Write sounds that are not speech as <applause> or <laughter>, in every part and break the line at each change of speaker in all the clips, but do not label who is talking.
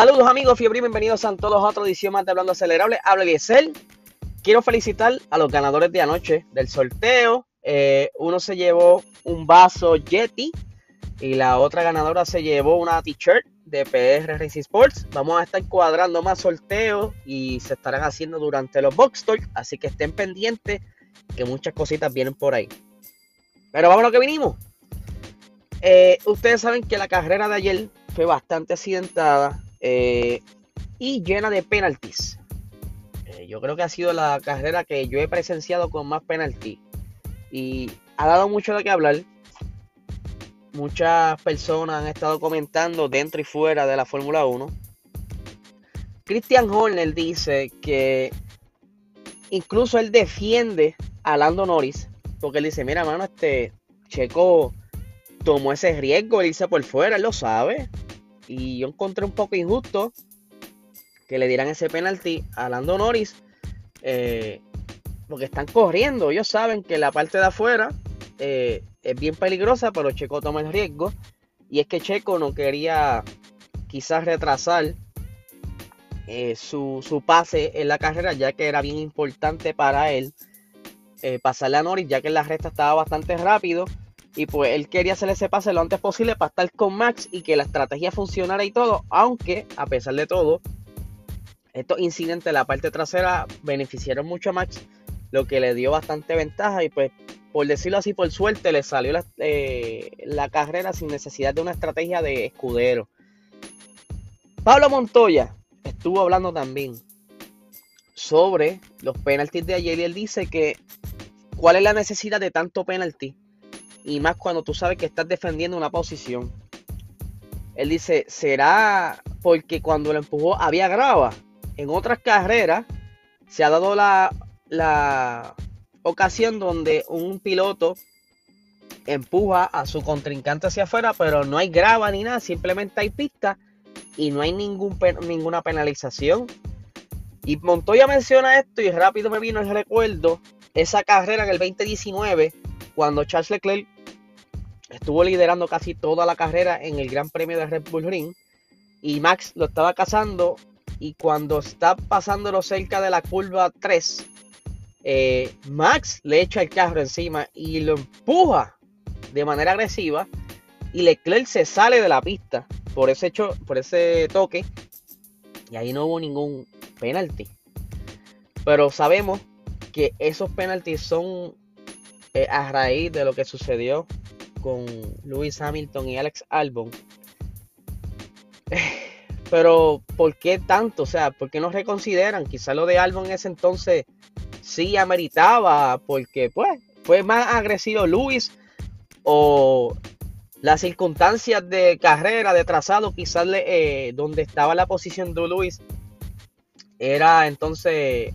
Saludos amigos, fiebre bienvenidos a todos a otra edición más de Hablando Acelerable. Habla Eliezer. Quiero felicitar a los ganadores de anoche del sorteo. Eh, uno se llevó un vaso Yeti y la otra ganadora se llevó una t-shirt de PR Racing Sports. Vamos a estar cuadrando más sorteos y se estarán haciendo durante los Box Talk, así que estén pendientes que muchas cositas vienen por ahí. Pero vamos a lo que vinimos. Eh, ustedes saben que la carrera de ayer fue bastante accidentada eh, y llena de penalties. Eh, yo creo que ha sido la carrera que yo he presenciado con más penalties. Y ha dado mucho de qué hablar. Muchas personas han estado comentando dentro y fuera de la Fórmula 1. Christian Horner dice que incluso él defiende a Lando Norris. Porque él dice, mira, mano, este Checo tomó ese riesgo, él dice por fuera, él lo sabe. Y yo encontré un poco injusto que le dieran ese penalti a Lando Norris. Eh, porque están corriendo. Ellos saben que la parte de afuera eh, es bien peligrosa, pero Checo toma el riesgo. Y es que Checo no quería quizás retrasar eh, su, pase en la carrera, ya que era bien importante para él pasarle a Norris, ya que la recta estaba bastante rápido. Y pues él quería hacer ese pase lo antes posible para estar con Max y que la estrategia funcionara y todo. Aunque, a pesar de todo, estos incidentes en la parte trasera beneficiaron mucho a Max, lo que le dio bastante ventaja. Y pues, por decirlo así, por suerte, le salió la, eh, la carrera sin necesidad de una estrategia de escudero. Pablo Montoya estuvo hablando también sobre los penaltis de ayer y él dice que cuál es la necesidad de tanto penalti y más cuando tú sabes que estás defendiendo una posición. Él dice, ¿será porque cuando lo empujó había grava? En otras carreras se ha dado la, la ocasión donde un piloto empuja a su contrincante hacia afuera, pero no hay grava ni nada, simplemente hay pista y no hay ningún, ninguna penalización. Y Montoya menciona esto y rápido me vino el recuerdo esa carrera en el 2019 cuando Charles Leclerc estuvo liderando casi toda la carrera en el Gran Premio de Red Bull Ring y Max lo estaba cazando y cuando está pasándolo cerca de la curva 3, eh, Max le echa el carro encima y lo empuja de manera agresiva y Leclerc se sale de la pista por ese, hecho, por ese toque y ahí no hubo ningún penalti. Pero sabemos que esos penaltis son eh, a raíz de lo que sucedió con Lewis Hamilton y Alex Albon. <laughs> Pero, ¿por qué tanto? O sea, ¿por qué no reconsideran? Quizá lo de Albon en ese entonces sí ameritaba, porque pues fue más agresivo Lewis o las circunstancias de carrera, de trazado, quizás eh, donde estaba la posición de Lewis era entonces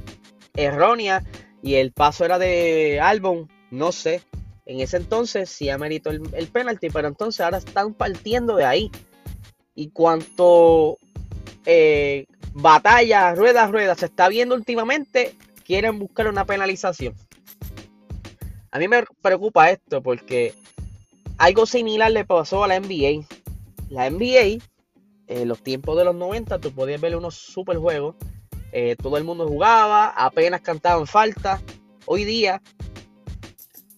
errónea y el paso era de Albon no sé. En ese entonces sí ameritó el, el penalti, pero entonces ahora están partiendo de ahí. Y cuanto eh, batalla, rueda, rueda se está viendo últimamente, quieren buscar una penalización. A mí me preocupa esto porque algo similar le pasó a la NBA. La NBA, en los tiempos de los 90, tú podías ver unos super juegos. Eh, todo el mundo jugaba, apenas cantaban falta. Hoy día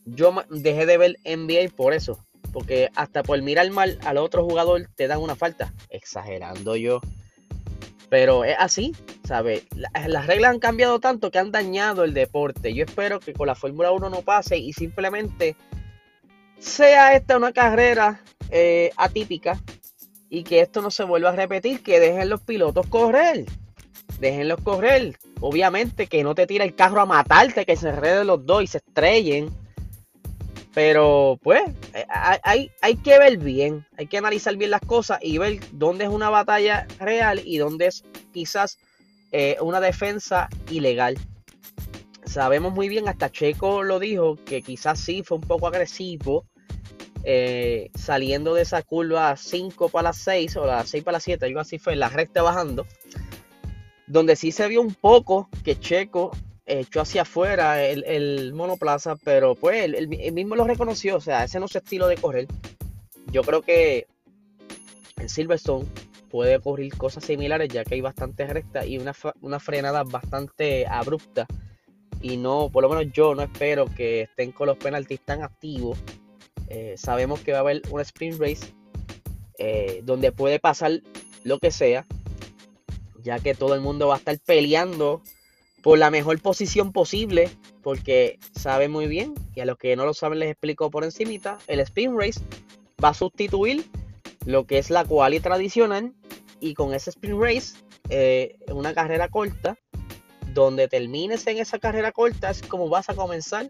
yo dejé de ver NBA por eso. Porque hasta por mirar mal al otro jugador te dan una falta. Exagerando yo. Pero es así, ¿sabes? Las reglas han cambiado tanto que han dañado el deporte. Yo espero que con la Fórmula 1 no pase y simplemente sea esta una carrera eh, atípica y que esto no se vuelva a repetir, que dejen los pilotos correr. Déjenlos correr. Obviamente que no te tire el carro a matarte, que se enreden los dos y se estrellen pero pues eh, hay, hay que ver bien, hay que analizar bien las cosas y ver dónde es una batalla real y dónde es quizás eh, una defensa ilegal. Sabemos muy bien, hasta Checo lo dijo, que quizás sí fue un poco agresivo eh, saliendo de esa curva 5 para las 6 o las 6 para las 7, algo así fue, la recta bajando. Donde sí se vio un poco que Checo echó hacia afuera el, monoplaza, pero pues él, mismo lo reconoció, o sea, ese no es su estilo de correr. Yo creo que en Silverstone puede ocurrir cosas similares ya que hay bastante recta y una, una frenada bastante abrupta y no, por lo menos yo no espero que estén con los penaltis tan activos. Eh, sabemos que va a haber un sprint race eh, donde puede pasar lo que sea, ya que todo el mundo va a estar peleando por la mejor posición posible, porque sabe muy bien, y a los que no lo saben les explico por encimita, el sprint race va a sustituir lo que es la quali tradicional, y con ese sprint race, eh, una carrera corta, donde termines en esa carrera corta es como vas a comenzar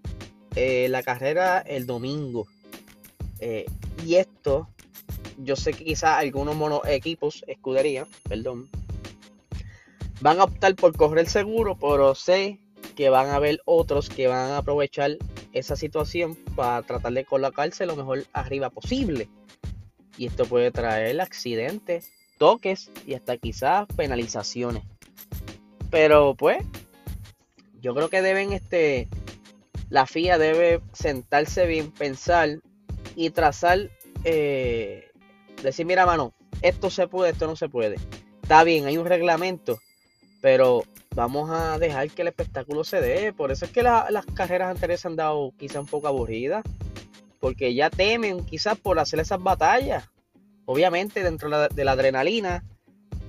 eh, la carrera el domingo. Eh, y esto, yo sé que quizás algunos mono equipos, escudería, perdón, van a optar por correr seguro, pero sé que van a haber otros que van a aprovechar esa situación para tratar de colocarse lo mejor arriba posible. Y esto puede traer accidentes, toques y hasta quizás penalizaciones. Pero pues, yo creo que deben, este, la FIA debe sentarse bien, pensar y trazar, eh, decir, mira, mano, esto se puede, esto no se puede. Está bien, hay un reglamento, pero vamos a dejar que el espectáculo se dé. Por eso es que las carreras anteriores se han dado quizá un poco aburridas, porque ya temen quizás por hacer esas batallas. Obviamente, dentro de la adrenalina,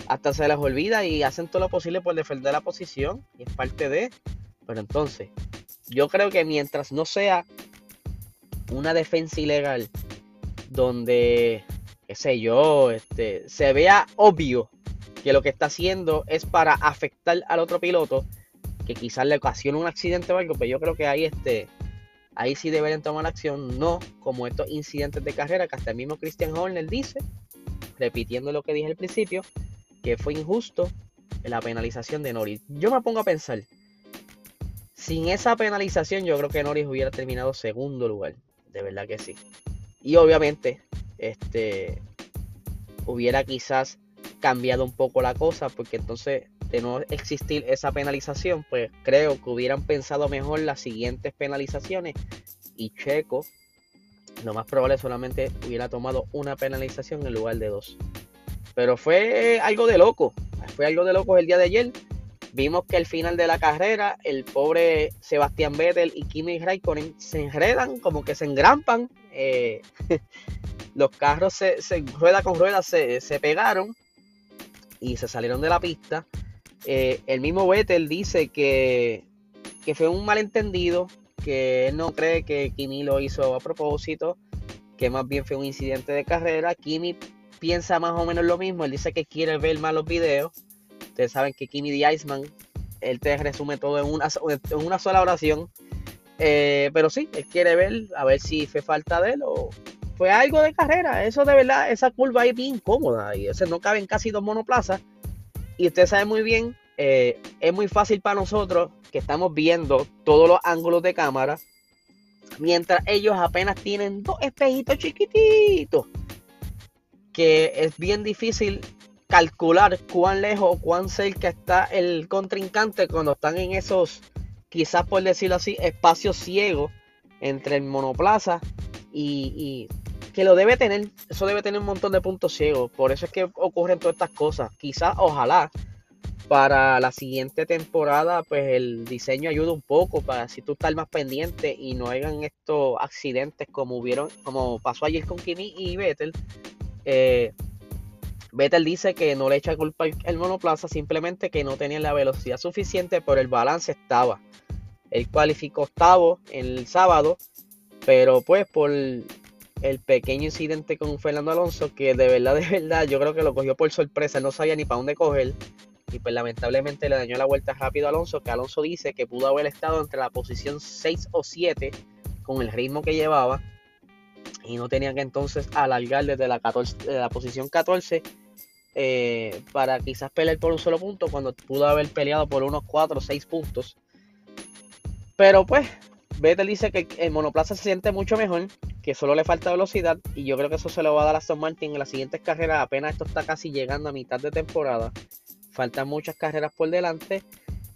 hasta se les olvida y hacen todo lo posible por defender la posición y es parte de. Pero entonces, yo creo que mientras no sea una defensa ilegal donde, qué sé yo, este, se vea obvio que lo que está haciendo es para afectar al otro piloto, que quizás le ocasione un accidente o algo, pero pues yo creo que ahí este, ahí sí deberían tomar acción, no como estos incidentes de carrera que hasta el mismo Christian Horner dice, repitiendo lo que dije al principio, que fue injusto la penalización de Norris. Yo me pongo a pensar, sin esa penalización yo creo que Norris hubiera terminado segundo lugar, de verdad que sí. Y obviamente, este, hubiera quizás cambiado un poco la cosa, porque entonces de no existir esa penalización, pues creo que hubieran pensado mejor las siguientes penalizaciones y Checo, lo más probable solamente hubiera tomado una penalización en lugar de dos. Pero fue algo de loco. Fue algo de loco el día de ayer. Vimos que al final de la carrera, el pobre Sebastián Vettel y Kimi Raikkonen se enredan, como que se engrampan. Eh, <laughs> los carros se, rueda con rueda se, pegaron y se salieron de la pista. Eh, el mismo Vettel dice que, que fue un malentendido, que él no cree que Kimi lo hizo a propósito, que más bien fue un incidente de carrera. Kimi piensa más o menos lo mismo. Él dice que quiere ver más los videos. Ustedes saben que Kimi the Iceman, él te resume todo en una, en una sola oración. Eh, pero sí, él quiere ver, a ver si fue falta de él o fue algo de carrera. Eso de verdad, esa curva ahí bien incómoda. Y ese no caben casi dos monoplazas. Y usted sabe muy bien, eh, es muy fácil para nosotros que estamos viendo todos los ángulos de cámara. Mientras ellos apenas tienen dos espejitos chiquititos que es bien difícil calcular cuán lejos o cuán cerca está el contrincante cuando están en esos, quizás por decirlo así, espacios ciegos entre el monoplaza y, que lo debe tener, eso debe tener un montón de puntos ciegos, por eso es que ocurren todas estas cosas. Quizás, ojalá, para la siguiente temporada, pues el diseño ayuda un poco para si tú estás más pendiente y no hagan estos accidentes como hubieron, como pasó ayer con Kimi y Vettel, eh, Vettel dice que no le echa culpa al monoplaza, simplemente que no tenía la velocidad suficiente, pero el balance estaba. Él cualificó octavo el sábado, pero pues por el pequeño incidente con Fernando Alonso, que de verdad, de verdad, yo creo que lo cogió por sorpresa, no sabía ni para dónde coger. Y pues lamentablemente le dañó la vuelta rápido a Alonso, que Alonso dice que pudo haber estado entre la posición 6 o 7 con el ritmo que llevaba y no tenían que entonces alargar desde la, 14, la posición 14 eh, para quizás pelear por un solo punto cuando pudo haber peleado por unos 4 o 6 puntos. Pero pues, Vettel dice que el monoplaza se siente mucho mejor, que solo le falta velocidad y yo creo que eso se lo va a dar a Aston Martin en las siguientes carreras. Apenas esto está casi llegando a mitad de temporada. Faltan muchas carreras por delante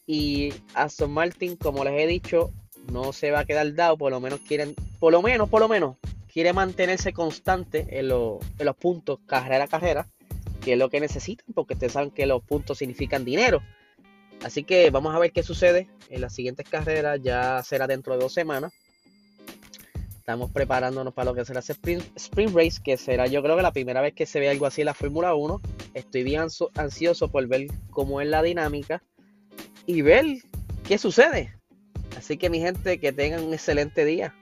y Aston Martin, como les he dicho, no se va a quedar dado, por lo menos quieren, por lo menos, por lo menos, quiere mantenerse constante en, los puntos carrera a carrera. que es lo que necesitan, porque ustedes saben que los puntos significan dinero. Así que vamos a ver qué sucede en las siguientes carreras, ya será dentro de dos semanas. Estamos preparándonos para lo que será ese sprint, Race, que será yo creo que la primera vez que se ve algo así en la Fórmula 1. Estoy bien ansioso por ver cómo es la dinámica y ver qué sucede. Así que mi gente, que tengan un excelente día.